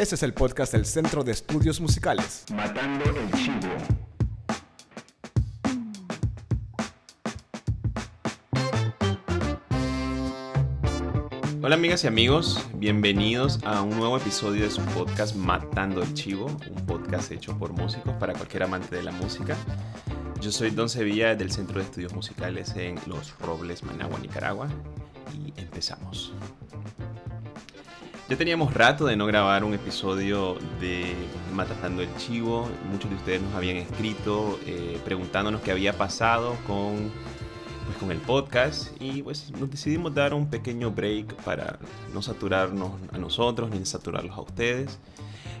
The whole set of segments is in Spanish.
Este es el podcast del Centro de Estudios Musicales. Matando el Chivo. Hola amigas y amigos, bienvenidos a un nuevo episodio de su podcast Matando el Chivo, un podcast hecho por músicos para cualquier amante de la música. Yo soy Don Sevilla del Centro de Estudios Musicales en Los Robles, Managua, Nicaragua y empezamos. Ya teníamos rato de no grabar un episodio de Matando el Chivo. Muchos de ustedes nos habían escrito eh, preguntándonos qué había pasado con, pues, con el podcast. Y pues nos decidimos dar un pequeño break para no saturarnos a nosotros ni saturarlos a ustedes.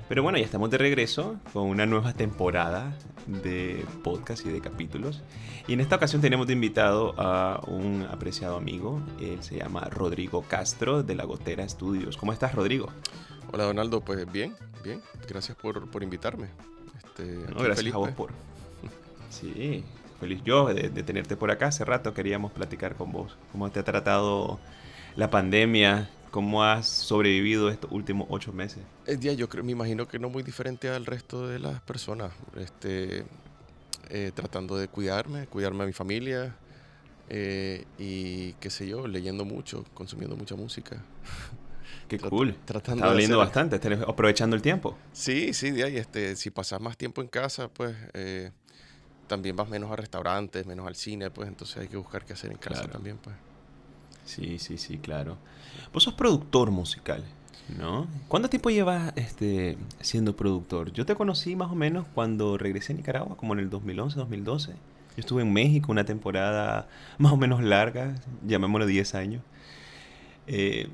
Pero bueno, ya estamos de regreso con una nueva temporada de podcast y de capítulos. Y en esta ocasión tenemos de invitado a un apreciado amigo. Él se llama Rodrigo Castro de La Gotera Studios. ¿Cómo estás, Rodrigo? Hola, Donaldo. Pues bien, bien. Gracias por, por invitarme. Este, no, gracias feliz, a vos pues. por... Sí, feliz yo de, de tenerte por acá. Hace rato queríamos platicar con vos. ¿Cómo te ha tratado la pandemia? ¿Cómo has sobrevivido estos últimos ocho meses? El día yo creo, me imagino que no muy diferente al resto de las personas. Este, eh, tratando de cuidarme, cuidarme a mi familia eh, y qué sé yo, leyendo mucho, consumiendo mucha música. Qué cool. Tratando Está leyendo bastante, aprovechando el tiempo. Sí, sí, de ahí, este, si pasas más tiempo en casa, pues eh, también vas menos a restaurantes, menos al cine, pues entonces hay que buscar qué hacer en casa también, pues. Sí, sí, sí, claro. Vos sos productor musical, ¿no? ¿Cuánto tiempo llevas este, siendo productor? Yo te conocí más o menos cuando regresé a Nicaragua, como en el 2011, 2012. Yo estuve en México una temporada más o menos larga, llamémoslo 10 años. Eh,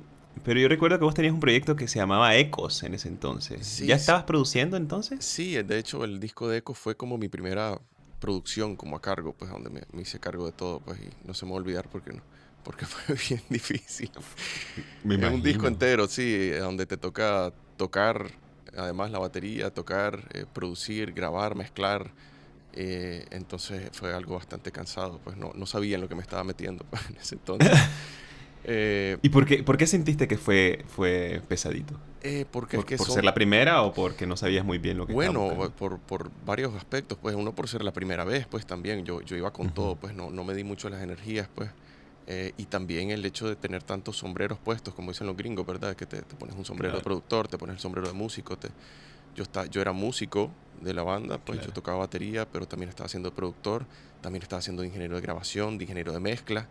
pero yo recuerdo que vos tenías un proyecto que se llamaba Ecos en ese entonces. ¿Ya estabas produciendo entonces? Sí, de hecho el disco de Ecos fue como mi primera producción como a cargo, pues donde me, me hice cargo de todo, pues y no se me va a olvidar porque no porque fue bien difícil. Me es un disco entero, sí, donde te toca tocar, además la batería, tocar, eh, producir, grabar, mezclar. Eh, entonces fue algo bastante cansado, pues no, no sabía en lo que me estaba metiendo pues, en ese entonces. Eh, ¿Y por qué, por qué sentiste que fue, fue pesadito? porque ¿Por, por ser la primera o porque no sabías muy bien lo que Bueno, por, por, varios aspectos, pues uno por ser la primera vez, pues también yo, yo iba con todo, pues no, no me di mucho las energías, pues. Eh, y también el hecho de tener tantos sombreros puestos, como dicen los gringos, ¿verdad? Que te, pones un sombrero de productor, te pones el sombrero de músico. Te, yo, está, yo era músico de la banda, pues yo tocaba batería, pero también estaba siendo productor, también estaba siendo ingeniero de grabación, de ingeniero de mezcla.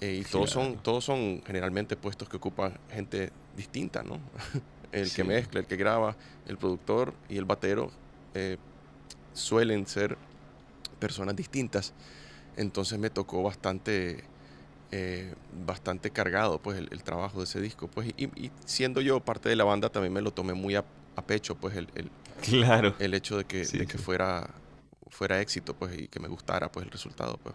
Eh, y todos, son, todos son generalmente puestos que ocupan gente distinta, ¿no? el que mezcla, el que graba, el productor y el batero eh, suelen ser personas distintas. Entonces me tocó bastante eh, bastante cargado pues el, trabajo de ese disco pues y, siendo yo parte de la banda también me lo tomé muy a, pecho pues el, el, claro el hecho de que, de que fuera fuera éxito pues y que me gustara pues el resultado pues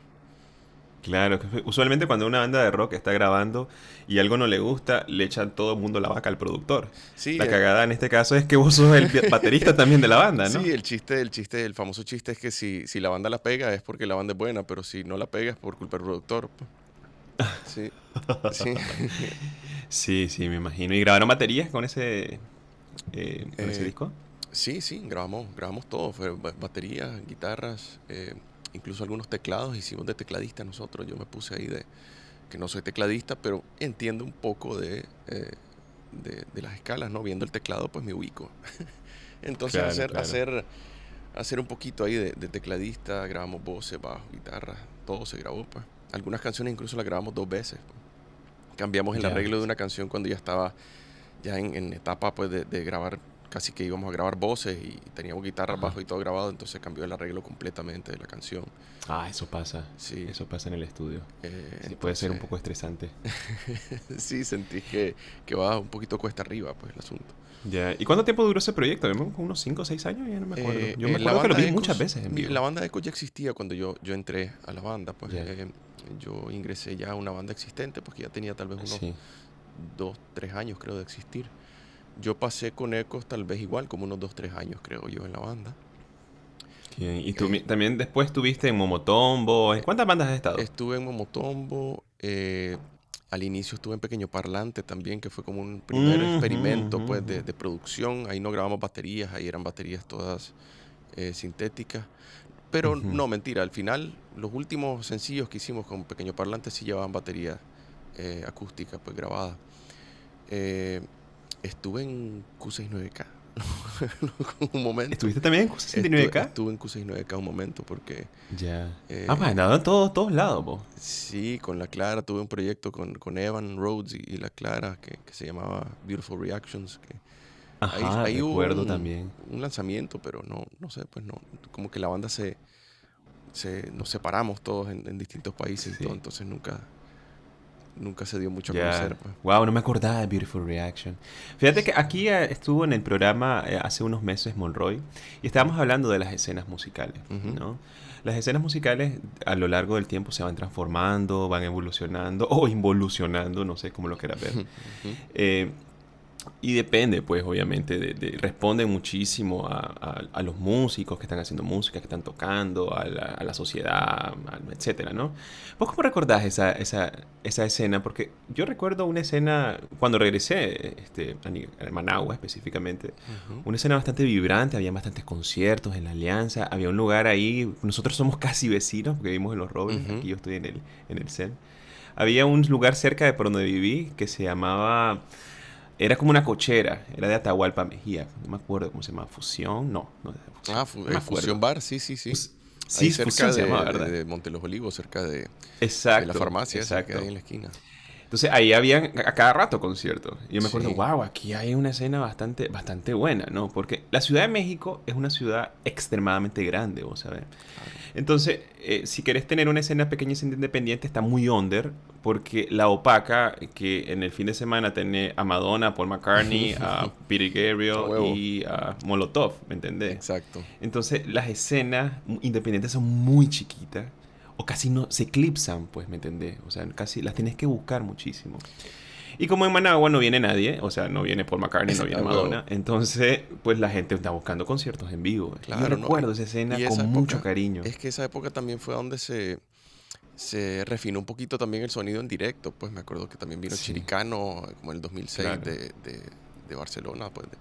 Claro, usualmente cuando una banda de rock está grabando y algo no le gusta, le echan todo el mundo la vaca al productor. Sí, la cagada en este caso es que vos sos el baterista también de la banda, ¿no? Sí, el chiste, el chiste, el famoso chiste es que si, si la banda la pega es porque la banda es buena, pero si no la pega es por culpa del productor. Sí. Sí. sí, me imagino. ¿Y grabaron baterías con ese, eh, ese eh, disco? Sí, sí, grabamos, grabamos todo. Fue baterías, guitarras, eh, incluso algunos teclados. Hicimos de tecladista nosotros. Yo me puse ahí de que no soy tecladista, pero entiendo un poco de, de, las escalas, ¿no? Viendo el teclado, pues me ubico. Entonces, hacer, hacer hacer un poquito ahí de, de, tecladista, grabamos voces, bajo, guitarra, todo se grabó, pues. Algunas canciones incluso las grabamos dos veces. Cambiamos el arreglo de una canción cuando ya estaba ya en, etapa pues de, grabar, casi que íbamos a grabar voces y teníamos guitarra, bajo y todo grabado, entonces cambió el arreglo completamente de la canción. Ah, eso pasa. Sí. Eso pasa en el estudio. Eh, puede ser un poco estresante. sí, sentí que, que va un poquito cuesta arriba pues el asunto. Ya. ¿Y cuánto tiempo duró ese proyecto? ¿Unos 5 o 6 años? Ya no me acuerdo. Eh, yo me acuerdo que lo vi muchas veces en vivo. La banda de Echo ya existía cuando yo, yo entré a la banda. Pues eh, yo ingresé ya a una banda existente, porque ya tenía tal vez unos 2, 3 años, creo, de existir. Yo pasé con Ecos tal vez igual, como unos 2, 3 años, creo yo, en la banda. ¿Y tú eh, también después estuviste en Momotombo? ¿En cuántas bandas has estado? Estuve en Momotombo. Eh, al inicio estuve en Pequeño Parlante también, que fue como un primer experimento pues, de, producción. Ahí no grabamos baterías, ahí eran baterías todas eh, sintéticas. Pero no, mentira, al final los últimos sencillos que hicimos con Pequeño Parlante sí llevaban batería eh, acústica pues grabada. Estuve en Q69K. un momento. ¿Estuviste también en Q69K? Estuve, en Q69K un momento porque... Ya. Eh, ah, pues andado en todos, todos lados, vos. Sí, con la Clara tuve un proyecto con, con Evan Rhodes y, la Clara que, que, se llamaba Beautiful Reactions. Que Ajá, ahí, recuerdo un, también. Un lanzamiento, pero no, no sé, pues no, como que la banda se... se nos separamos todos en, distintos países y todo, entonces nunca nunca se dio mucho a conocer. Pues. Wow, no me acordaba de Beautiful Reaction. Fíjate que aquí eh, estuvo en el programa eh, hace unos meses Monroy y estábamos hablando de las escenas musicales, ¿no? Las escenas musicales a lo largo del tiempo se van transformando, van evolucionando o involucionando, no sé cómo lo quieras ver. eh, y depende, pues, obviamente, de, responde muchísimo a, a, los músicos que están haciendo música, que están tocando, a la, a la sociedad, etcétera, ¿no? ¿Vos cómo recordás esa, esa, esa, escena? Porque yo recuerdo una escena, cuando regresé este, a Managua específicamente, una escena bastante vibrante, había bastantes conciertos en la Alianza, había un lugar ahí, nosotros somos casi vecinos, porque vivimos en Los Robles, aquí yo estoy en el, en el CEN. Había un lugar cerca de por donde viví que se llamaba era como una cochera, era de Atahualpa Mejía, no me acuerdo cómo se llama, Fusión, no, no Ah, eh, Fusión Bar, sí, sí, sí. sí, cerca de, ¿verdad? de, Monte los Olivos, cerca de, la farmacia exacto. que hay en la esquina. Entonces ahí habían a cada rato conciertos. Y yo me acuerdo, wow, aquí hay una escena bastante, bastante buena, ¿no? Porque la Ciudad de México es una ciudad extremadamente grande, vos sabés. Entonces, eh, si querés tener una escena pequeña y independiente, está muy under, porque la opaca, que en el fin de semana tiene a Madonna, a Paul McCartney, a Peter Gabriel y a Molotov, ¿me entendés? Exacto. Entonces, las escenas independientes son muy chiquitas o casi no se eclipsan, pues, ¿me entendés? O sea, casi las tienes que buscar muchísimo. Y como en Managua no viene nadie, o sea, no viene Paul McCartney, no viene Madonna, entonces, pues la gente está buscando conciertos en vivo. Claro, Yo recuerdo esa escena con mucho cariño. Es que esa época también fue donde se, se refinó un poquito también el sonido en directo. Pues me acuerdo que también vino Chiricano, como en el 2006 de, de, Barcelona, pues de,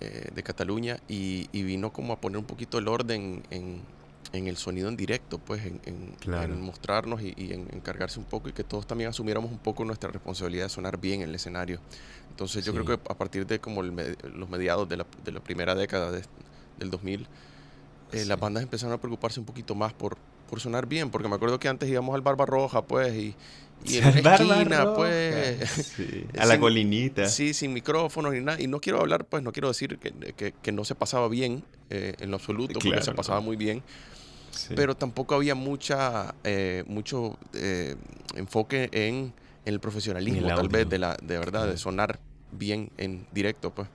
eh, de Cataluña, y, y, vino como a poner un poquito el orden en, en el sonido en directo, pues en, mostrarnos y, en encargarse un poco y que todos también asumiéramos un poco nuestra responsabilidad de sonar bien en el escenario. Entonces yo creo que a partir de como los mediados de la, de la, primera década del 2000, eh, las bandas empezaron a preocuparse un poquito más por, por sonar bien, porque me acuerdo que antes íbamos al Barbarroja, pues, y, y en la esquina, pues. a la colinita. Sí, sin micrófonos ni nada. Y no quiero hablar, pues, no quiero decir que, que, no se pasaba bien eh, en lo absoluto, porque se pasaba muy bien. Pero tampoco había mucha, eh, mucho eh, enfoque en, el profesionalismo, tal vez, de, la, de verdad, de sonar bien en directo, pues.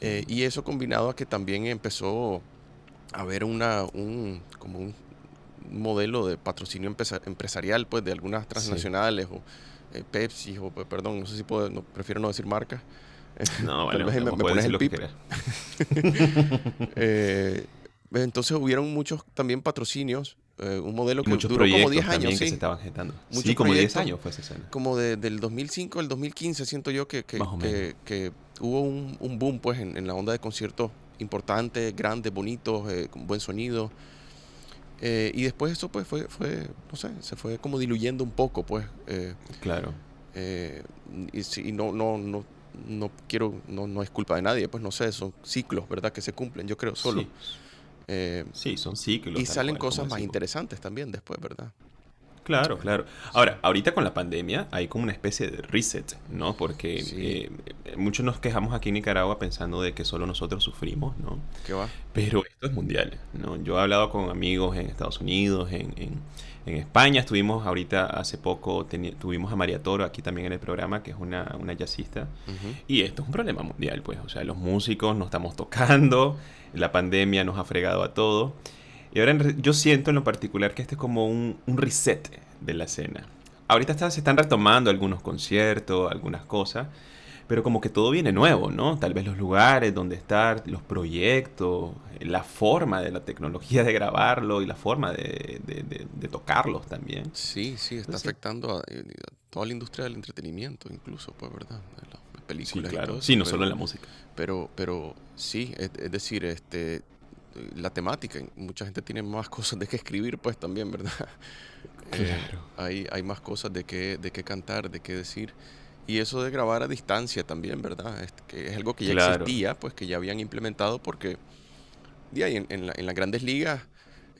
Eh, y eso combinado a que también empezó a haber una, un, como un modelo de patrocinio empresarial, pues, de algunas transnacionales o Pepsi, o perdón, no sé si puedo, no, prefiero no decir marca. No, me, me pones el pip. Entonces hubieron muchos también patrocinios, eh, un modelo que duró como 10 años. Sí, que se estaban gestando. sí, como 10 años fue esa escena. Como de, del 2005 al 2015 siento yo que, que, que, hubo un, un, boom pues en, en, la onda de conciertos importantes, grandes, bonitos, eh, con buen sonido. Eh, y después eso pues fue, fue, no sé, se fue como diluyendo un poco pues. claro. y, y no, no, no, no quiero, no, no es culpa de nadie, pues no sé, son ciclos, ¿verdad? Que se cumplen, yo creo, solo. Eh, sí, son ciclos. Y salen cosas más interesantes también después, ¿verdad? Claro, claro. Ahora, ahorita con la pandemia hay como una especie de reset, ¿no? Porque eh, muchos nos quejamos aquí en Nicaragua pensando de que solo nosotros sufrimos, ¿no? ¿Qué va? Pero esto es mundial, ¿no? Yo he hablado con amigos en Estados Unidos, en, en, España, estuvimos ahorita hace poco, tuvimos a María Toro aquí también en el programa, que es una, una jazzista, y esto es un problema mundial, pues, o sea, los músicos no estamos tocando, la pandemia nos ha fregado a todo. Y ahora yo siento en lo particular que este es como un, un reset de la escena. Ahorita se están retomando algunos conciertos, algunas cosas, pero como que todo viene nuevo, ¿no? Tal vez los lugares donde estar, los proyectos, la forma de la tecnología de grabarlo y la forma de, de, tocarlos también. Sí, sí, está afectando a, toda la industria del entretenimiento, incluso, pues, ¿verdad? las películas. Sí, claro. Y sí, no solo en la música. Pero, pero sí, es, decir, este, la temática, mucha gente tiene más cosas de qué escribir, pues también, ¿verdad? Claro. hay, hay más cosas de qué, de qué cantar, de qué decir. Y eso de grabar a distancia también, ¿verdad? Es, que es algo que ya existía, pues que ya habían implementado porque ya, en, en, en, las grandes ligas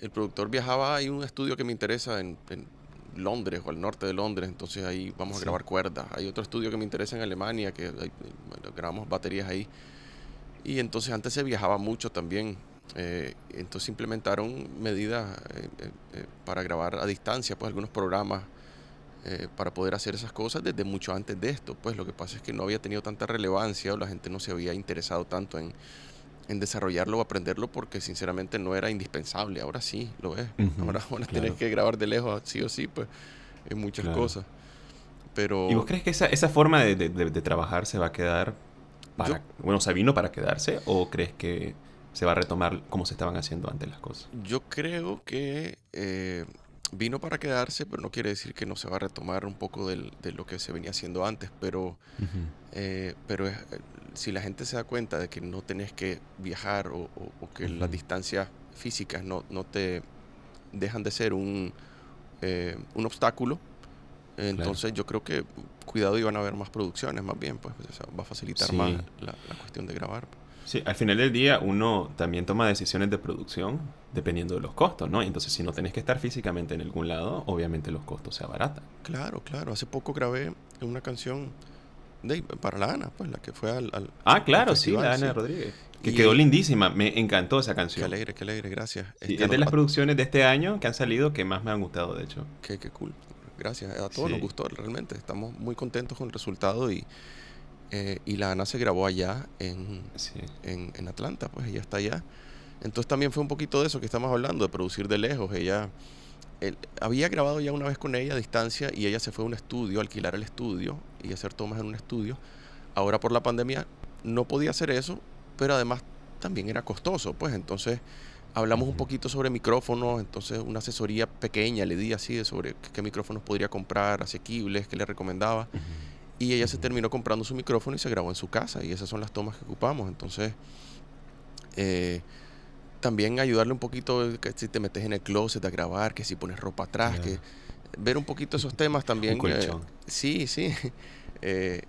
el productor viajaba, hay un estudio que me interesa en, Londres o al norte de Londres, entonces ahí vamos a grabar cuerdas. Hay otro estudio que me interesa en Alemania, que grabamos baterías ahí. Y entonces antes se viajaba mucho también. Eh, entonces implementaron medidas eh, eh, para grabar a distancia, pues algunos programas eh, para poder hacer esas cosas desde mucho antes de esto. Pues lo que pasa es que no había tenido tanta relevancia o la gente no se había interesado tanto en, en desarrollarlo o aprenderlo porque sinceramente no era indispensable. Ahora sí, lo es. ahora ahora tienes que grabar de lejos, sí o sí, pues en muchas cosas. Pero... ¿Y vos crees que esa, esa forma de, de, trabajar se va a quedar para... bueno, o sea, vino para quedarse o crees que se va a retomar como se estaban haciendo antes las cosas? Yo creo que... Eh, vino para quedarse, pero no quiere decir que no se va a retomar un poco del, de lo que se venía haciendo antes, pero, eh, pero eh, si la gente se da cuenta de que no tenés que viajar o, que las distancias físicas no, no, te dejan de ser un, eh, un obstáculo, entonces yo creo que cuidado y van a haber más producciones más bien, pues va a facilitar más la, la cuestión de grabar. Sí, al final del día uno también toma decisiones de producción dependiendo de los costos, ¿no? Entonces, si no tenés que estar físicamente en algún lado, obviamente los costos se abaratan. Claro, claro. Hace poco grabé una canción de, para la Ana, pues la que fue al. ah, claro, sí, la Ana Rodríguez. Que quedó lindísima. Me encantó esa canción. Qué alegre, qué alegre, gracias. es de las producciones de este año que han salido que más me han gustado, de hecho. Qué, qué cool. Gracias. A todos nos gustó, realmente. Estamos muy contentos con el resultado y eh, y la Ana se grabó allá en, en, Atlanta, pues ella está allá. Entonces también fue un poquito de eso que estamos hablando, de producir de lejos. Ella había grabado ya una vez con ella a distancia y ella se fue a un estudio, a alquilar el estudio y hacer tomas en un estudio. Ahora por la pandemia no podía hacer eso, pero además también era costoso, pues entonces hablamos un poquito sobre micrófonos, entonces una asesoría pequeña le di así de sobre qué, micrófonos podría comprar, asequibles, qué le recomendaba. Y ella se terminó comprando su micrófono y se grabó en su casa. Y esas son las tomas que ocupamos. Entonces, eh, también ayudarle un poquito, que si te metes en el closet a grabar, que si pones ropa atrás, que ver un poquito esos temas también. Eh, sí, sí. Eh,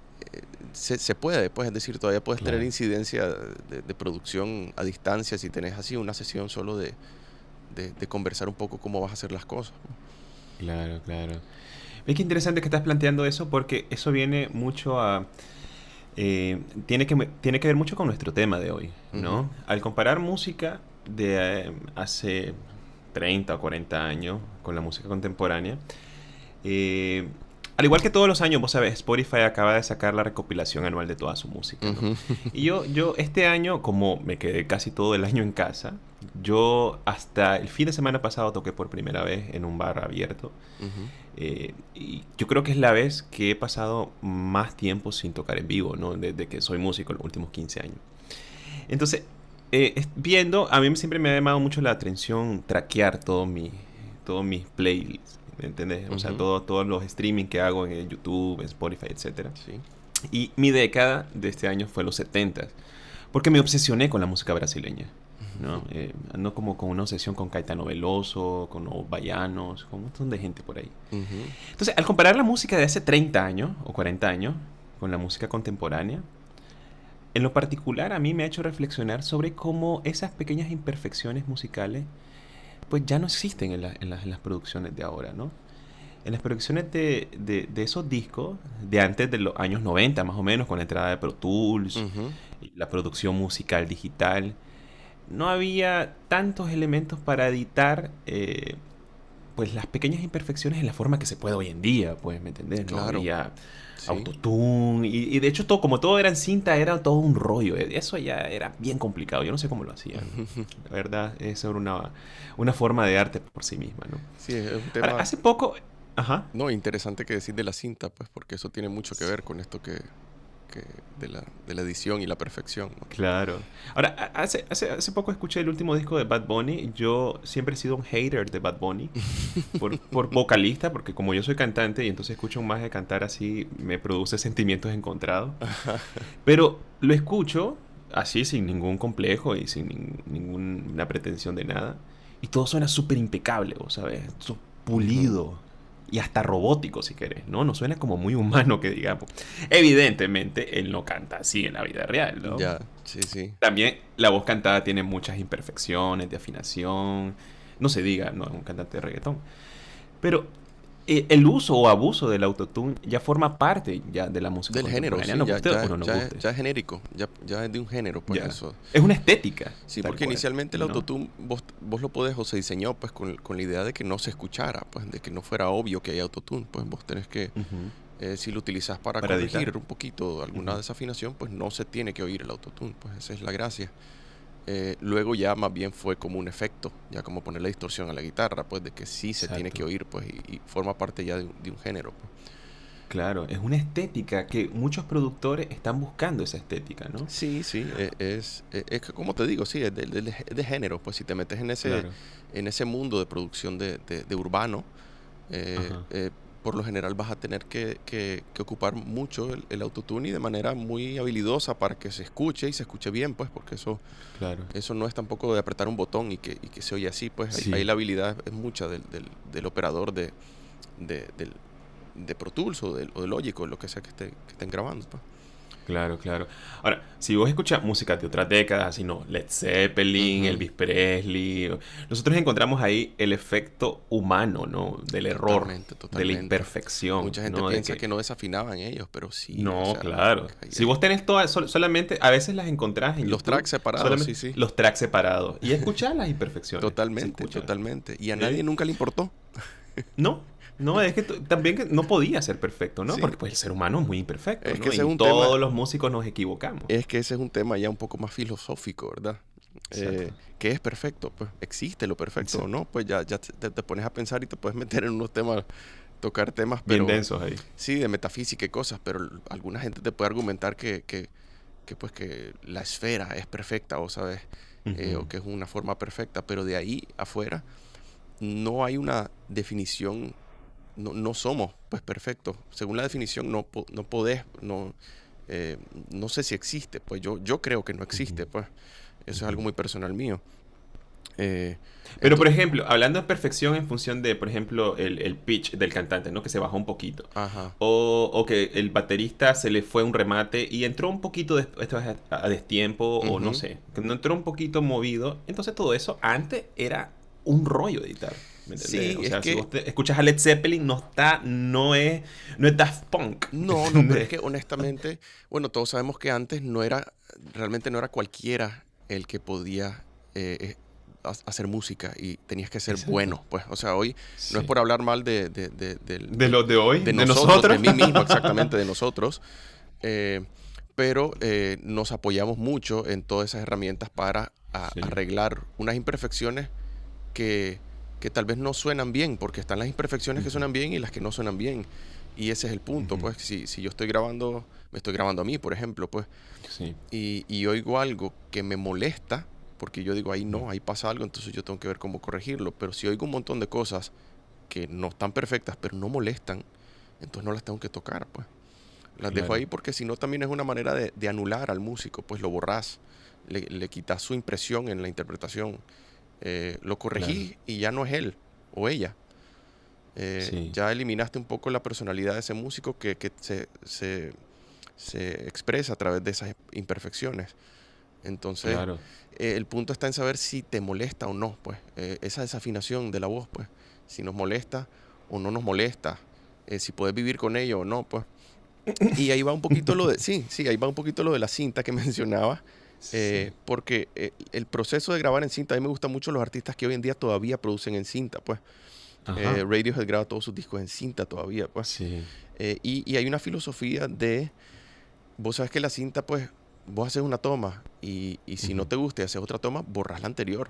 se, se, puede, pues, es decir, todavía puedes tener incidencia de, producción a distancia si tenés así una sesión solo de, de, conversar un poco cómo vas a hacer las cosas. Claro, claro. Es que interesante que estás planteando eso porque eso viene mucho a... Eh, tiene, que, tiene que ver mucho con nuestro tema de hoy, ¿no? Al comparar música de eh, hace 30 o 40 años con la música contemporánea, eh, al igual que todos los años, vos sabés, Spotify acaba de sacar la recopilación anual de toda su música. Y yo, yo este año, como me quedé casi todo el año en casa, yo hasta el fin de semana pasado toqué por primera vez en un bar abierto. Eh, y yo creo que es la vez que he pasado más tiempo sin tocar en vivo, ¿no? Desde que soy músico, los últimos 15 años. Entonces, eh, viendo, a mí siempre me ha llamado mucho la atención traquear todo mi, todos mis playlists, ¿me entiendes? O sea, todo, todos los streaming que hago en YouTube, en Spotify, etc. Sí. Y mi década de este año fue los 70 porque me obsesioné con la música brasileña. ¿no? Eh, ando como con una obsesión con Caetano Veloso, con los Bayanos, con un montón de gente por ahí. Entonces, al comparar la música de hace 30 años o 40 años con la música contemporánea, en lo particular a mí me ha hecho reflexionar sobre cómo esas pequeñas imperfecciones musicales pues ya no existen en, en, las producciones de ahora, ¿no? En las producciones de, de, esos discos, de antes de los años 90 más o menos, con la entrada de Pro Tools, la producción musical digital, no había tantos elementos para editar eh, pues las pequeñas imperfecciones en la forma que se puede hoy en día, pues, ¿me entendés? No había autotune y, de hecho todo, como todo era en cinta, era todo un rollo. E, eso ya era bien complicado. Yo no sé cómo lo hacían. la verdad, eso era una, una forma de arte por sí misma, ¿no? Sí, es un tema... hace poco... Ajá. No, interesante que decir de la cinta, pues, porque eso tiene mucho que ver con esto que, que de la, de la edición y la perfección. Claro. Ahora, hace, hace, hace poco escuché el último disco de Bad Bunny. Yo siempre he sido un hater de Bad Bunny por, por vocalista, porque como yo soy cantante y entonces escucho más de cantar así, me produce sentimientos encontrados. Pero lo escucho así, sin ningún complejo y sin ninguna pretensión de nada. Y todo suena súper impecable, ¿sabes? Pulido y hasta robótico si querés, ¿no? No suena como muy humano que digamos. Evidentemente, él no canta así en la vida real, ¿no? Ya, sí, sí. También la voz cantada tiene muchas imperfecciones de afinación. No se diga, no es un cantante de reggaetón. Pero el uso o abuso del autotune ya forma parte ya de la música del género sí, ya, ya, es genérico ya, ya, es de un género pues eso. Es una estética sí porque inicialmente el autotune vos, vos, lo podés o se diseñó pues con, con, la idea de que no se escuchara pues de que no fuera obvio que hay autotune pues vos tenés que eh, si lo utilizas para, corregir un poquito alguna desafinación pues no se tiene que oír el autotune pues esa es la gracia eh, luego ya más bien fue como un efecto, ya como ponerle distorsión a la guitarra, pues de que sí se tiene que oír, pues, y, forma parte ya de, un género. Pues. Claro, es una estética que muchos productores están buscando esa estética, ¿no? Sí, sí, e, es, e, es, como te digo, sí, es de, de, género, pues si te metes en ese, en ese mundo de producción de, urbano, eh, eh, por lo general vas a tener que, que, ocupar mucho el, autotune y de manera muy habilidosa para que se escuche y se escuche bien, pues, porque eso, claro. eso no es tampoco de apretar un botón y que, y que se oye así, pues ahí, la habilidad es mucha del, del, del operador de, de, del, de Pro Tools o del, o del Logic o lo que sea que, esté, que estén grabando. Pues. Claro, claro. Ahora, si vos escuchas música de otras décadas, así no, Led Zeppelin, Elvis Presley, nosotros encontramos ahí el efecto humano, ¿no? Del error, de la imperfección. Mucha gente piensa que... no desafinaban ellos, pero sí. No, claro. si vos tenés todas, solamente, a veces las encontrás en Los tracks separados, sí, sí. Los tracks separados. Y escuchás las imperfecciones. Totalmente, totalmente. Y a nadie nunca le importó. No, no, es que también no podía ser perfecto, ¿no? Porque pues, el ser humano es muy imperfecto. Es que y todos los músicos nos equivocamos. Es que ese es un tema ya un poco más filosófico, ¿verdad? Eh, ¿Qué es perfecto? Pues existe lo perfecto o no. Pues ya, ya te, pones a pensar y te puedes meter en unos temas, tocar temas pero, bien densos ahí. Sí, de metafísica y cosas, pero alguna gente te puede argumentar que, que, que pues que la esfera es perfecta, o sabes, eh, o que es una forma perfecta, pero de ahí afuera no hay una definición no, no, somos pues perfectos. Según la definición no, no podés, no, eh, no sé si existe, pues yo, yo creo que no existe, pues eso es algo muy personal mío. Eh, Pero por ejemplo, hablando de perfección en función de, por ejemplo, el, el pitch del cantante, ¿no? Que se bajó un poquito. O, o, que el baterista se le fue un remate y entró un poquito de, esto a, destiempo, o no sé, que no entró un poquito movido. Entonces todo eso antes era un rollo de editar. Sí, o sea, si vos escuchas a Led Zeppelin, no está, no es, no es Daft Punk. No, no, pero es que honestamente, bueno, todos sabemos que antes no era, realmente no era cualquiera el que podía eh, eh, hacer música y tenías que ser bueno, pues, o sea, hoy no es por hablar mal de... De, de, de, los de hoy, de, nosotros, de, mí mismo, exactamente, de nosotros. Eh, pero nos apoyamos mucho en todas esas herramientas para arreglar unas imperfecciones que que tal vez no suenan bien, porque están las imperfecciones que suenan bien y las que no suenan bien. Y ese es el punto, pues, si, si, yo estoy grabando, me estoy grabando a mí, por ejemplo, pues, y, y, oigo algo que me molesta, porque yo digo, ahí no, ahí pasa algo, entonces yo tengo que ver cómo corregirlo. Pero si oigo un montón de cosas que no están perfectas, pero no molestan, entonces no las tengo que tocar, pues. Las dejo ahí porque si no también es una manera de, de, anular al músico, pues lo borras, le, le quitas su impresión en la interpretación. Eh, lo corregí y ya no es él o ella. Eh, ya eliminaste un poco la personalidad de ese músico que, se, se, expresa a través de esas imperfecciones. Entonces, eh, el punto está en saber si te molesta o no, pues, esa desafinación de la voz, pues, si nos molesta o no nos molesta, si puedes vivir con ello o no, pues. Y ahí va un poquito lo de, sí, sí, ahí va un poquito lo de la cinta que mencionaba, eh, porque eh, el proceso de grabar en cinta, a mí me gustan mucho los artistas que hoy en día todavía producen en cinta, pues. Eh, Radiohead graba todos sus discos en cinta todavía, pues. Eh, y, hay una filosofía de, vos sabes que la cinta, pues, vos haces una toma y, si no te gusta y haces otra toma, borras la anterior,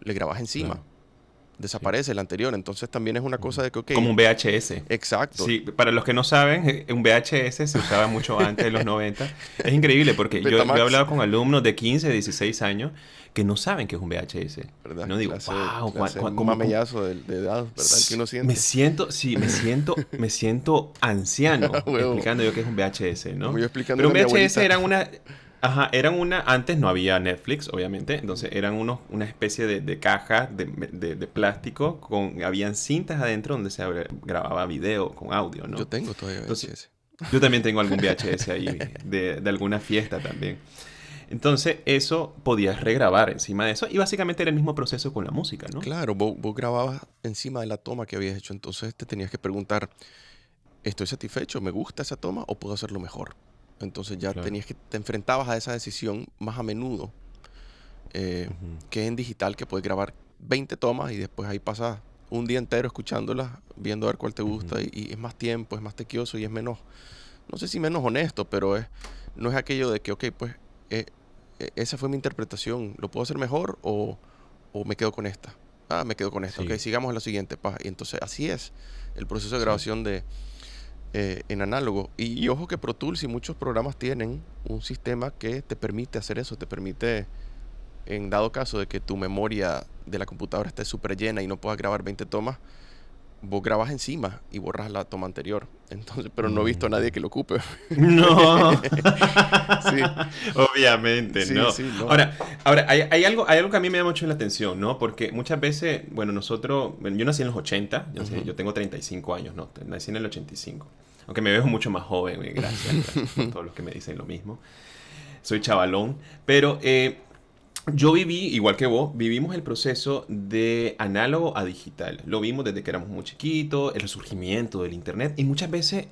le grabas encima. Desaparece el anterior. Entonces también es una cosa de que, ok. Como un VHS. Exacto. Sí, para los que no saben, eh, un VHS se usaba mucho antes de los 90. Es increíble porque yo, yo, he hablado con alumnos de 15, 16 años que no saben que es un VHS. ¿verdad? No digo, Clase- wow, clase un mamellazo de, de edad, ¿verdad? Que uno siente. Me siento, sí, me siento, me siento anciano explicando yo que es un VHS, ¿no? Como yo explicando Pero un VHS eran una, ajá, eran una, antes no había Netflix, obviamente, entonces eran unos, una especie de, de caja de, de- de plástico con, habían cintas adentro donde se gra- grababa video con audio, ¿no? Yo tengo todavía Entonces- VHS. Yo también tengo algún VHS ahí de, de alguna fiesta también. Entonces, eso podías regrabar encima de eso y básicamente era el mismo proceso con la música, ¿no? Claro, vos, vos grababas encima de la toma que habías hecho, entonces te tenías que preguntar, ¿estoy satisfecho? ¿Me gusta esa toma o puedo hacerlo mejor? Entonces ya Claro. tenías que, te enfrentabas a esa decisión más a menudo eh, Ujú. que en digital, que puedes grabar 20 tomas y después ahí pasas un día entero escuchándolas, viendo a ver cuál te gusta y, y es más tiempo, es más tequioso y es menos, no sé si menos honesto, pero es, no es aquello de que, ok, pues eh, eh, esa fue mi interpretación, ¿lo puedo hacer mejor o, o me quedo con esta? Ah, me quedo con esta, Sí. ok, sigamos a la siguiente, pa. Y entonces así es el proceso de Sí. grabación de eh, en análogo. Y, ojo que Pro Tools y muchos programas tienen un sistema que te permite hacer eso, te permite, en dado caso de que tu memoria de la computadora esté súper llena y no puedas grabar 20 tomas, vos grabas encima y borras la toma anterior. Entonces, pero no he visto a nadie que lo ocupe. No. Sí. Obviamente, Sí, no. sí, no. Ahora, ahora hay, hay algo, hay algo que a mí me llama mucho la atención, ¿no? Porque muchas veces, bueno, nosotros, bueno, yo nací en los 80, yo, sé, Ujú. yo tengo 35 años, no, nací en el 85. Aunque me veo mucho más joven, eh, gracias a todos los que me dicen lo mismo. Soy chavalón, pero eh, yo viví, igual que vos, vivimos el proceso de análogo a digital. Lo vimos desde que éramos muy chiquitos, el resurgimiento del Internet, y muchas veces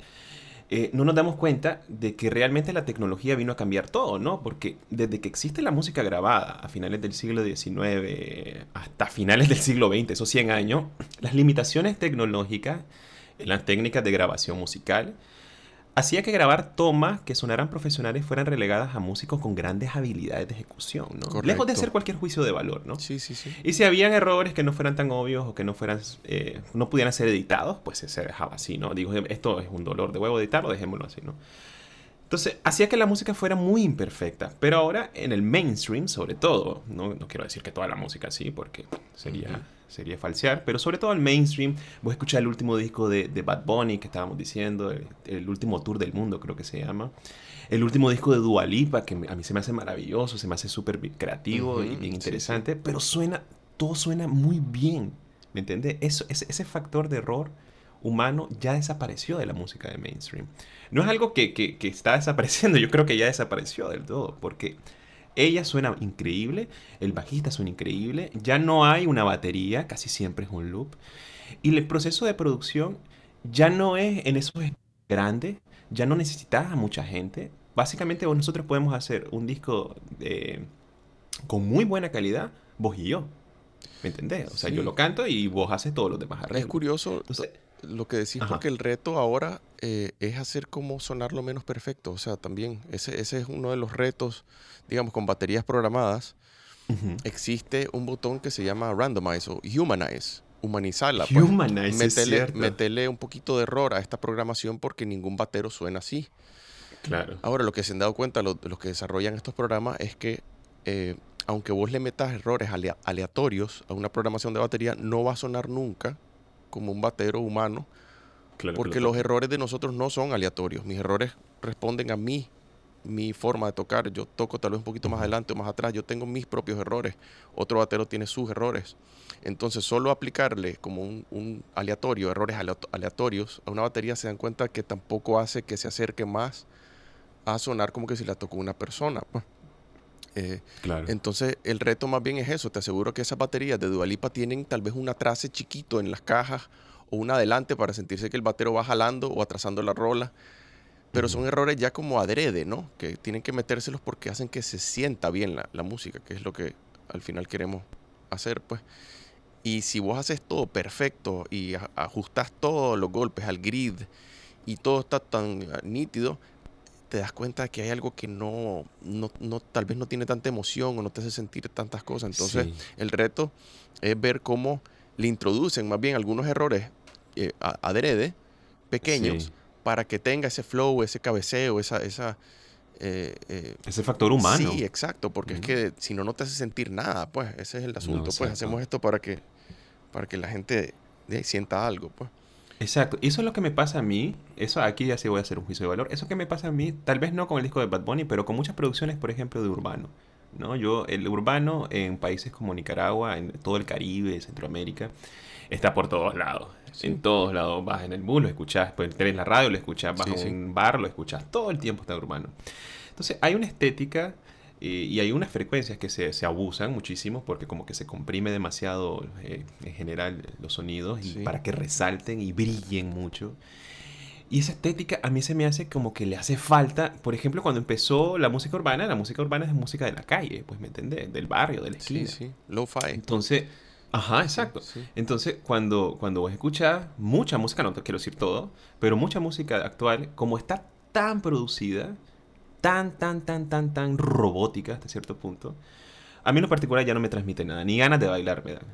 eh, no nos damos cuenta de que realmente la tecnología vino a cambiar todo, ¿no? Porque desde que existe la música grabada a finales del siglo XIX hasta finales del siglo XX, esos 100 años, las limitaciones tecnológicas en las técnicas de grabación musical hacía que grabar tomas que sonaran profesionales fueran relegadas a músicos con grandes habilidades de ejecución, ¿no? Lejos de hacer cualquier juicio de valor, ¿no? Sí, sí, sí. Y si habían errores que no fueran tan obvios o que no fueran, eh, no pudieran ser editados, pues se dejaba así, ¿no? Digo, esto es un dolor de huevo editarlo, dejémoslo así, ¿no? Entonces, hacía que la música fuera muy imperfecta. Pero ahora, en el mainstream, sobre todo, no, no quiero decir que toda la música así, porque sería, Ujú. sería falsear, pero sobre todo el mainstream, voy a escuchar el último disco de, de Bad Bunny que estábamos diciendo, el, el último tour del mundo, creo que se llama. El último disco de Dua Lipa, que a mí se me hace maravilloso, se me hace súper creativo y bien sí, interesante, pero suena, todo suena muy bien, ¿me entiendes? Eso, ese, ese factor de error humano ya desapareció de la música de mainstream. No es algo que, que- que está desapareciendo, yo creo que ya desapareció del todo, porque ella suena increíble, el bajista suena increíble, ya no hay una batería, casi siempre es un loop, y el proceso de producción ya no es en esos grandes, ya no necesitas a mucha gente. Básicamente nosotros podemos hacer un disco eh, con muy buena calidad, vos y yo. ¿Me entendés? O sea, Sí. yo lo canto y vos haces todos los demás Es curioso Entonces, lo que decís, Ajá. porque el reto ahora eh, es hacer como sonar lo menos perfecto. O sea, también ese, ese es uno de los retos, digamos, con baterías programadas. ujú. Existe un botón que se llama randomize o humanize, humanizarla. pues. Humanize, es Metele, metele un poquito de error a esta programación porque ningún batero suena así. Claro. Ahora, lo que se han dado cuenta los, los que desarrollan estos programas es que eh, aunque vos le metas errores alea- aleatorios a una programación de batería, no va a sonar nunca como un batero humano claro porque lo los errores de nosotros no son aleatorios. Mis errores responden a mí, mi forma de tocar. Yo toco tal vez un poquito más adelante o más atrás. Yo tengo mis propios errores. Otro batero tiene sus errores. Entonces, solo aplicarle como un, un aleatorio, errores aleato- aleatorios a una batería, se dan cuenta que tampoco hace que se acerque más a sonar como que si la tocó una persona. Eh, Claro. entonces, el reto más bien es eso. Te aseguro que esas baterías de Dualipa tienen tal vez un atrase chiquito en las cajas o un adelante para sentirse que el batero va jalando o atrasando la rola. Pero son errores ya como adrede, ¿no? Que tienen que metérselos porque hacen que se sienta bien la, la música, que es lo que al final queremos hacer, pues. Y si vos haces todo perfecto y a- ajustas todos los golpes al grid y todo está tan ah, nítido, te das cuenta que hay algo que no, no, no- tal vez no tiene tanta emoción o no te hace sentir tantas cosas. Entonces, Sí. el reto es ver cómo le introducen más bien algunos errores eh, adrede, pequeños, para que tenga ese flow, ese cabeceo, esa... esa eh, eh, ese factor humano. Sí, exacto, porque es que si no, no te hace sentir nada, pues ese es el asunto. pues hacemos esto para que, para que la gente sienta algo, pues. Exacto, y eso es lo que me pasa a mí, eso aquí ya sí voy a hacer un juicio de valor, eso que me pasa a mí, tal vez no con el disco de Bad Bunny, pero con muchas producciones, por ejemplo, de urbano. ¿no? Yo, el urbano en países como Nicaragua, en todo el Caribe, Centroamérica, está por todos lados. En todos lados. Vas en el bus, lo escuchás, pues tenés la radio, lo escuchás, vas a un bar, lo escuchás. Todo el tiempo está urbano. Entonces, hay una estética eh, y hay unas frecuencias que se, se, abusan muchísimo porque como que se comprime demasiado eh, en general los sonidos y para que resalten y brillen mucho. Y esa estética a mí se me hace como que le hace falta, por ejemplo, cuando empezó la música urbana, la música urbana es música de la calle, pues me entendés, del barrio, del estilo. Sí, sí, low-fi. Entonces, ajá, exacto. Entonces, cuando, cuando vos escuchas mucha música, no te quiero decir todo, pero mucha música actual, como está tan producida, tan, tan, tan, tan, tan robótica hasta cierto punto, a mí en lo particular ya no me transmite nada, ni ganas de bailar me dan.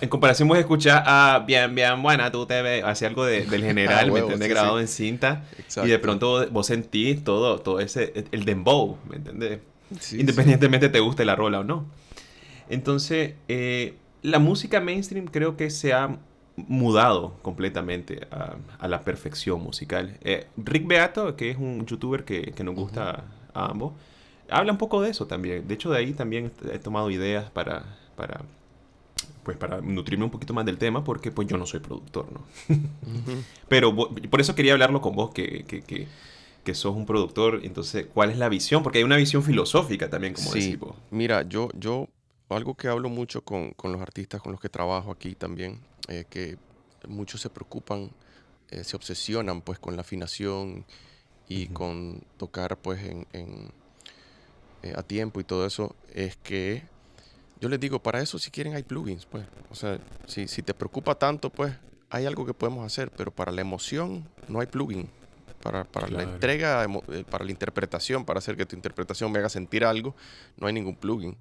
En, comparación, vos escuchás a bien, bien, buena, tú te ves, hace algo de, del general, ¿me entiendes? Grabado en cinta. Y de pronto vos sentís todo, todo ese, el dembow, ¿me entiendes? Independientemente te guste la rola o no. Entonces, eh, la música mainstream creo que se ha mudado completamente a, la perfección musical. Eh, Rick Beato, que es un youtuber que, que nos gusta a ambos, habla un poco de eso también. De hecho, de ahí también he tomado ideas para, para pues para nutrirme un poquito más del tema, porque pues yo no soy productor, ¿no? Pero por eso quería hablarlo con vos, que, que, que, que, sos un productor, entonces, ¿cuál es la visión? Porque hay una visión filosófica también, como sí. decís vos. Mira, yo, yo, algo que hablo mucho con, con los artistas con los que trabajo aquí también, eh, que muchos se preocupan, eh, se obsesionan pues con la afinación y con tocar pues en, en eh, a tiempo y todo eso, es que yo les digo, para eso si quieren hay plugins, pues. O sea, si, si te preocupa tanto, pues hay algo que podemos hacer, pero para la emoción no hay plugin. Para, para la entrega, eh, para la interpretación, para hacer que tu interpretación me haga sentir algo, no hay ningún plugin.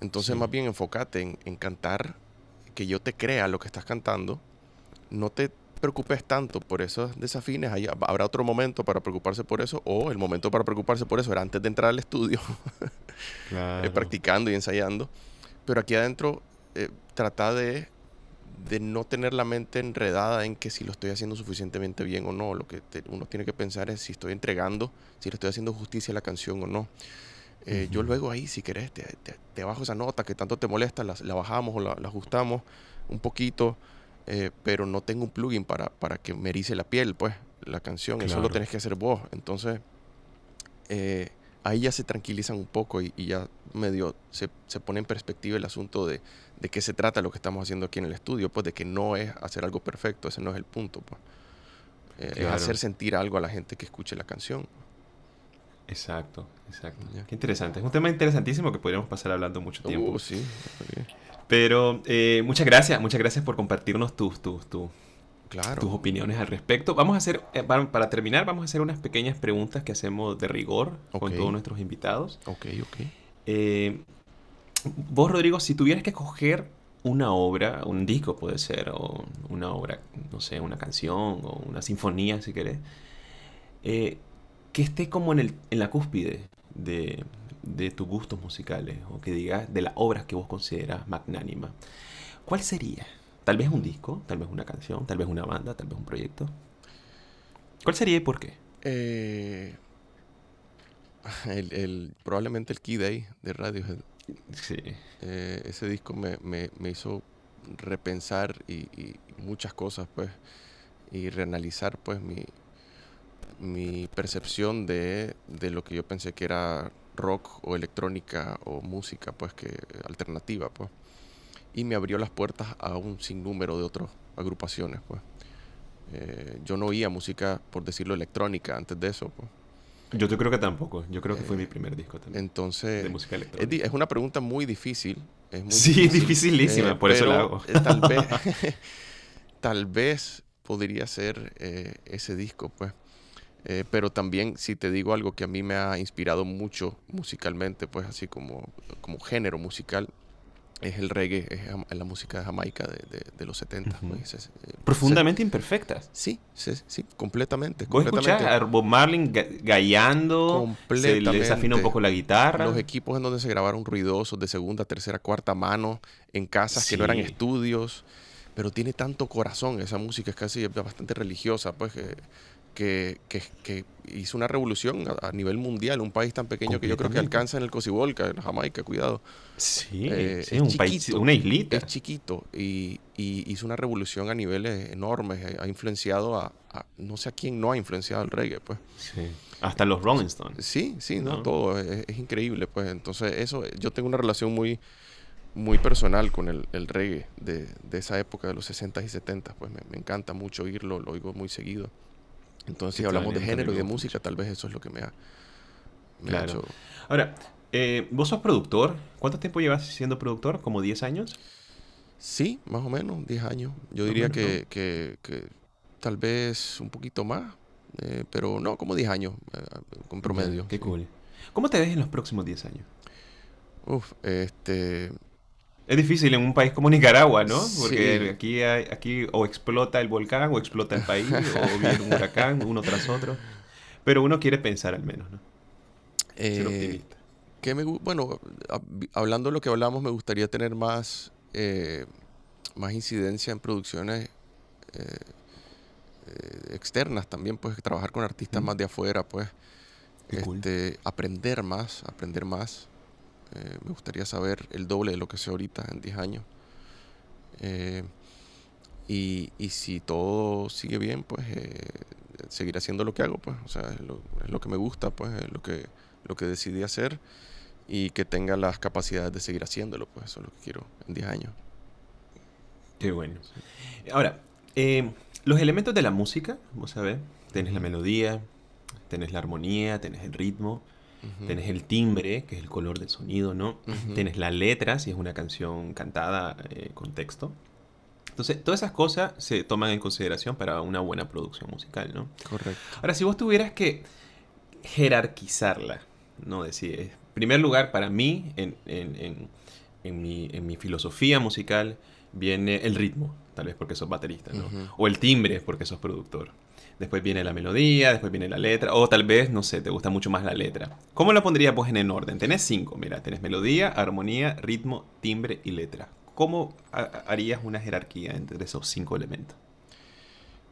Entonces, más bien enfócate en, en, cantar, que yo te crea lo que estás cantando. No te preocupes tanto por esos desafines. habrá otro momento para preocuparse por eso, o el momento para preocuparse por eso era antes de entrar al estudio, eh, practicando y ensayando. Pero aquí adentro eh, trata de, no tener la mente enredada en que si lo estoy haciendo suficientemente bien o no. Lo que uno tiene que pensar es si estoy entregando, si le estoy haciendo justicia a la canción o no. Eh, yo luego ahí, si querés, te, bajo esa nota que tanto te molesta, la, bajamos o la, ajustamos un poquito, eh, pero no tengo un plugin para, para que me erice la piel, pues, la canción. Eso lo tenés que hacer vos. Entonces, ahí ya se tranquilizan un poco y, ya medio se, se, pone en perspectiva el asunto de, de, qué se trata lo que estamos haciendo aquí en el estudio, pues de que no es hacer algo perfecto, ese no es el punto, pues. Eh, es hacer sentir algo a la gente que escuche la canción. Exacto, exacto. Qué interesante. Es un tema interesantísimo que podríamos pasar hablando mucho tiempo. Uh, sí. Pero eh, muchas gracias, muchas gracias por compartirnos tus, tus, tus, claro. tus opiniones al respecto. Vamos a hacer, eh, para, terminar, vamos a hacer unas pequeñas preguntas que hacemos de rigor con todos nuestros invitados. Ok, ok. Eh, vos, Rodrigo, si tuvieras que escoger una obra, un disco puede ser, o una obra, no sé, una canción o una sinfonía, si querés, eh, que esté como en, el, en la cúspide de, de tus gustos musicales, o que digas de las obras que vos consideras magnánima, ¿cuál sería? Tal vez un disco, tal vez una canción, tal vez una banda, tal vez un proyecto. ¿Cuál sería y por qué? Eh, el, probablemente el Key Day de Radiohead. Sí. Eh, ese disco me, me, me hizo repensar y, muchas cosas, pues, y reanalizar, pues, mi, mi percepción de, de, lo que yo pensé que era rock o electrónica o música, pues, que alternativa, pues y me abrió las puertas a un sinnúmero de otras agrupaciones. Pues. Eh, yo no oía música, por decirlo, electrónica antes de eso. Pues. Yo, creo que tampoco. Yo creo que fue eh, mi primer disco también. Entonces, de música electrónica. Es, una pregunta muy difícil. Es muy sí, difícil. dificilísima, por eso la hago. Eh, tal, vez, tal vez podría ser ese disco, pues. Pero también, si te digo algo que a mí me ha inspirado mucho musicalmente, pues así como, como género musical, es el reggae, es la música de Jamaica de, los 70. Pues, eh, Profundamente imperfectas. Sí, sí, sí, completamente. ¿Vos a Bob Marlin gallando? Se le desafina un poco la guitarra. Los equipos en donde se grabaron ruidosos de segunda, tercera, cuarta mano, en casas que no eran estudios. Pero tiene tanto corazón, esa música es casi bastante religiosa, pues que, que, hizo una revolución a, nivel mundial, un país tan pequeño que yo creo que alcanza en el Cocibolca, en Jamaica, cuidado. Sí, eh, es un país, una islita. Es chiquito y, hizo una revolución a niveles enormes, eh, ha influenciado a, no sé a quién no ha influenciado el reggae, pues. Sí. Hasta los Rolling Stones. Sí, sí, no, todo, es, increíble, pues. Entonces, eso, yo tengo una relación muy muy personal con el, reggae de, esa época de los 60 y 70, pues me, me encanta mucho oírlo, lo oigo muy seguido. Entonces, si hablamos de género y de música, tal vez eso es lo que me ha, hecho. Ahora, eh, vos sos productor. ¿Cuánto tiempo llevas siendo productor? ¿Como 10 años? Sí, más o menos, 10 años. Yo diría que, que, tal vez un poquito más, eh, pero no, como 10 años, eh, con promedio. qué cool. ¿Cómo te ves en los próximos 10 años? Uf, este, es difícil en un país como Nicaragua, ¿no? Porque aquí, aquí o explota el volcán o explota el país o viene un huracán uno tras otro. Pero uno quiere pensar al menos, ¿no? Ser eh, optimista. Que me, bueno, hablando de lo que hablamos, me gustaría tener más, eh, más incidencia en producciones eh, externas también, pues trabajar con artistas más de afuera, pues. Este, aprender más, aprender más. Eh, me gustaría saber el doble de lo que sé ahorita en 10 años. Eh, y, si todo sigue bien, pues eh, seguir haciendo lo que hago, pues, o sea, es lo, que me gusta, pues, es lo que, lo que decidí hacer y que tenga las capacidades de seguir haciéndolo, pues, eso es lo que quiero en 10 años. Qué bueno. Ahora, los elementos de la música, vamos a ver, tenés la melodía, tenés la armonía, tenés el ritmo, Tienes el timbre, que es el color del sonido, ¿no? Tienes la letra, si es una canción cantada eh, con texto. Entonces, todas esas cosas se toman en consideración para una buena producción musical, ¿no? Correcto. Ahora, si vos tuvieras que jerarquizarla, ¿no? Decir, en primer lugar, para mí, en, mi, en mi filosofía musical, viene el ritmo, tal vez porque sos baterista, ¿no? O el timbre, porque sos productor después viene la melodía, después viene la letra, o tal vez, no sé, te gusta mucho más la letra. ¿Cómo la pondrías pues en orden? Tenés cinco, mira, tenés melodía, armonía, ritmo, timbre y letra. ¿Cómo harías una jerarquía entre esos cinco elementos?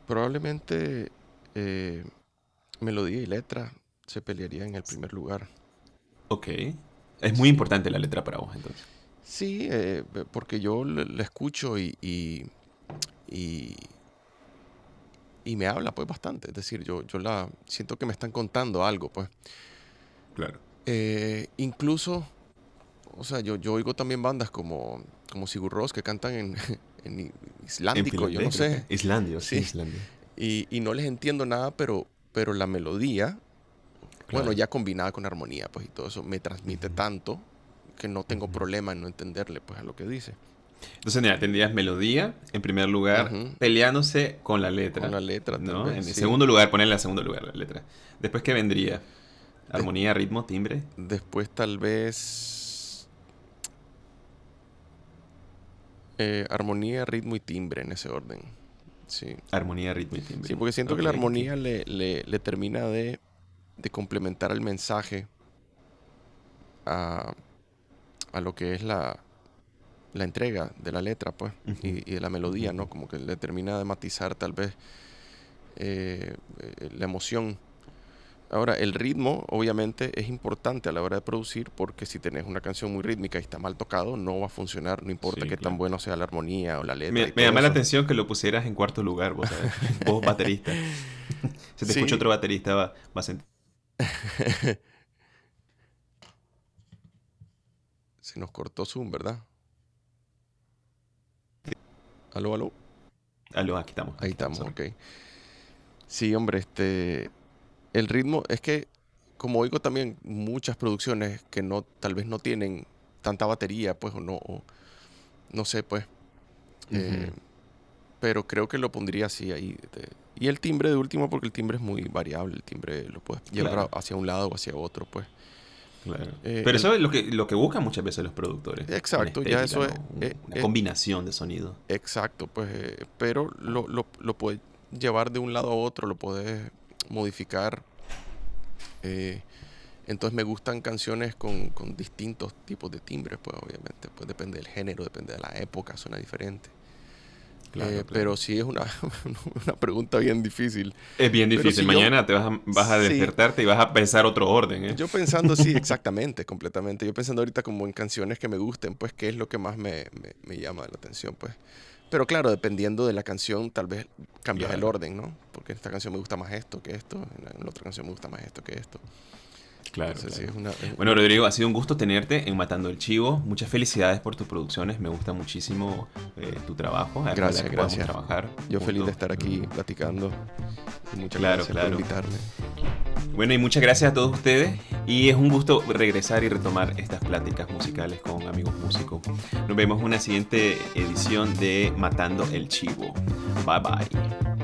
Probablemente eh, melodía y letra se pelearían en el primer lugar. Ok. Es muy importante la letra para vos entonces. Sí, eh, porque yo la escucho y, y, y me habla pues bastante. Es decir, yo, yo la siento que me están contando algo, pues. Claro. Eh, incluso, o sea, yo, yo oigo también bandas como, como Sigur Rós que cantan en, en islandico, yo no sé. Islandio, sí. Y, y, no les entiendo nada, pero, pero la melodía, bueno, ya combinada con armonía, pues y todo eso, me transmite tanto que no tengo problema en no entenderle, pues, a lo que dice. Entonces, mira, tendrías melodía, en primer lugar, peleándose con la letra. Con la letra, ¿no? en segundo lugar, ponerle en segundo lugar la letra. Después, ¿qué vendría? Armonía, ritmo, timbre. Después, tal vez. Eh, armonía, ritmo y timbre en ese orden. Sí. Armonía, ritmo y timbre. Sí, porque siento que la armonía le, le, termina de, de, complementar el mensaje a, a lo que es la, la entrega de la letra, pues, y, de la melodía, ¿no? Como que le termina de matizar tal vez eh, eh, la emoción. Ahora, el ritmo, obviamente, es importante a la hora de producir porque si tenés una canción muy rítmica y está mal tocado, no va a funcionar, no importa qué tan bueno sea la armonía o la letra. Me, llama la atención que lo pusieras en cuarto lugar, vos, ¿sabes? vos baterista. Si te escucha otro baterista, va, va a sentir. Se nos cortó Zoom, ¿verdad? Aló, aló. Aló, aquí estamos. Ahí estamos, ok. Sí, hombre, este. El ritmo es que, como oigo también muchas producciones que no, tal vez no tienen tanta batería, pues, o no, no sé, pues. Eh, pero creo que lo pondría así ahí. y el timbre de último, porque el timbre es muy variable. El timbre lo puedes llevar hacia un lado o hacia otro, pues. Claro. Eh, Pero el- eso es lo que, lo que buscan muchas veces los productores. Exacto, ya eso es- eh, Una eh, combinación de sonido. Exacto, pues, eh, pero lo, lo, lo puedes llevar de un lado a otro, lo puedes modificar. entonces me gustan canciones con, con distintos tipos de timbres, pues obviamente, pues depende del género, depende de la época, suena diferente. Claro, Eh, claro. Pero sí es una, una pregunta bien difícil. Es bien difícil. si yo- Mañana te vas a, vas a Sí. despertarte y vas a pensar otro orden. ¿eh? Yo pensando, sí, exactamente, completamente. Yo pensando ahorita como en canciones que me gusten, pues qué es lo que más me, me- me llama la atención, pues. Pero claro, dependiendo de la canción, tal vez cambias el Claro. orden, ¿no? Porque en esta canción me gusta más esto que esto, en la, en la otra canción me gusta más esto que esto. Claro, Entonces, claro. sí, es una... es- Bueno, Rodrigo, ha sido un gusto tenerte en Matando el Chivo. Muchas felicidades por tus producciones. Me gusta muchísimo eh, tu trabajo. Gracias, gracias. trabajar. yo feliz de estar aquí platicando. Y muchas Claro, gracias claro. por invitarme. Bueno, y muchas gracias a todos ustedes. Y es un gusto regresar y retomar estas pláticas musicales con amigos músicos. Nos vemos en una siguiente edición de Matando el Chivo. Bye bye.